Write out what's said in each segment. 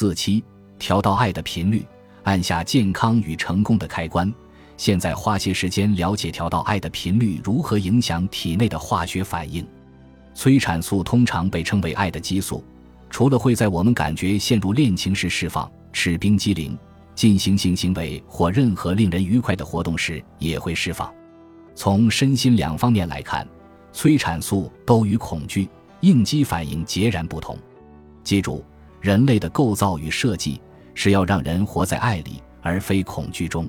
四七，调到爱的频率，按下健康与成功的开关。现在花些时间了解调到爱的频率如何影响体内的化学反应。催产素通常被称为爱的激素，除了会在我们感觉陷入恋情时释放、吃冰激凌、进行性行为或任何令人愉快的活动时也会释放。从身心两方面来看，催产素都与恐惧、应激反应截然不同。记住，人类的构造与设计是要让人活在爱里，而非恐惧中。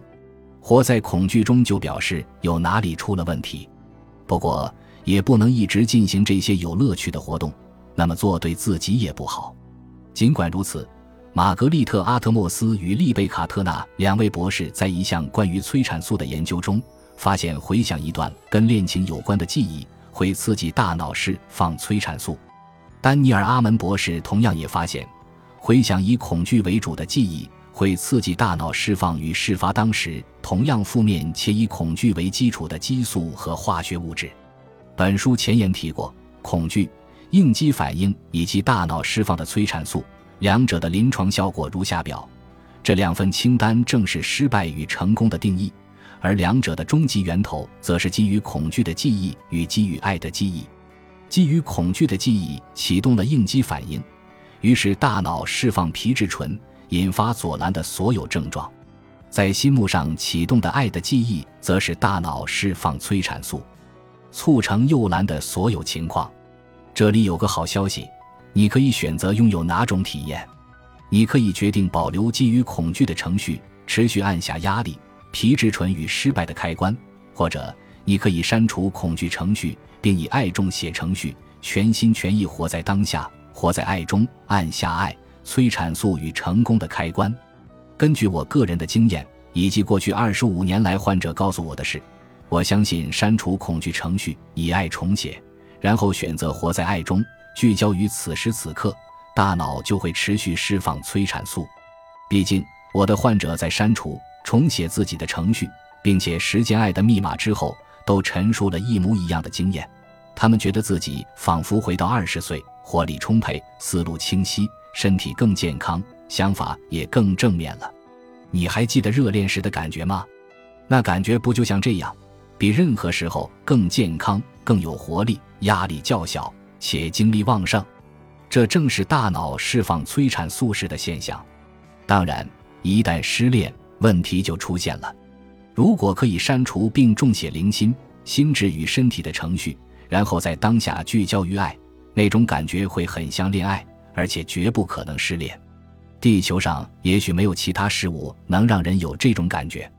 活在恐惧中，就表示有哪里出了问题。不过，也不能一直进行这些有乐趣的活动，那么做对自己也不好。尽管如此，玛格丽特·阿特莫斯与丽贝卡特纳两位博士在一项关于催产素的研究中，发现回想一段跟恋情有关的记忆会刺激大脑释放催产素。丹尼尔·阿门博士同样也发现，回想以恐惧为主的记忆。会刺激大脑释放与事发当时同样负面且以恐惧为基础的激素和化学物质。本书前言提过，恐惧、应激反应以及大脑释放的催产素，两者的临床效果如下表。这两份清单正是失败与成功的定义，而两者的终极源头则是基于恐惧的记忆与基于爱的记忆。基于恐惧的记忆启动了应激反应，于是大脑释放皮质醇。引发左蓝的所有症状，在心目上启动的爱的记忆，则是大脑释放催产素，促成右蓝的所有情况。这里有个好消息，你可以选择拥有哪种体验。你可以决定保留基于恐惧的程序，持续按下压力、皮质醇与失败的开关，或者你可以删除恐惧程序，并以爱中写程序，全心全意活在当下，活在爱中，按下爱。催产素与成功的开关。根据我个人的经验以及过去二十五年来患者告诉我的事，我相信删除恐惧程序，以爱重写，然后选择活在爱中，聚焦于此时此刻，大脑就会持续释放催产素。毕竟，我的患者在删除、重写自己的程序，并且实践爱的密码之后，都陈述了一模一样的经验。他们觉得自己仿佛回到二十岁，活力充沛，思路清晰。身体更健康，想法也更正面了。你还记得热恋时的感觉吗？那感觉不就像这样，比任何时候更健康、更有活力，压力较小，且精力旺盛。这正是大脑释放催产素时的现象。当然，一旦失恋，问题就出现了。如果可以删除并重写灵心、心智与身体的程序，然后在当下聚焦于爱，那种感觉会很像恋爱。而且绝不可能失恋。地球上也许没有其他事物能让人有这种感觉。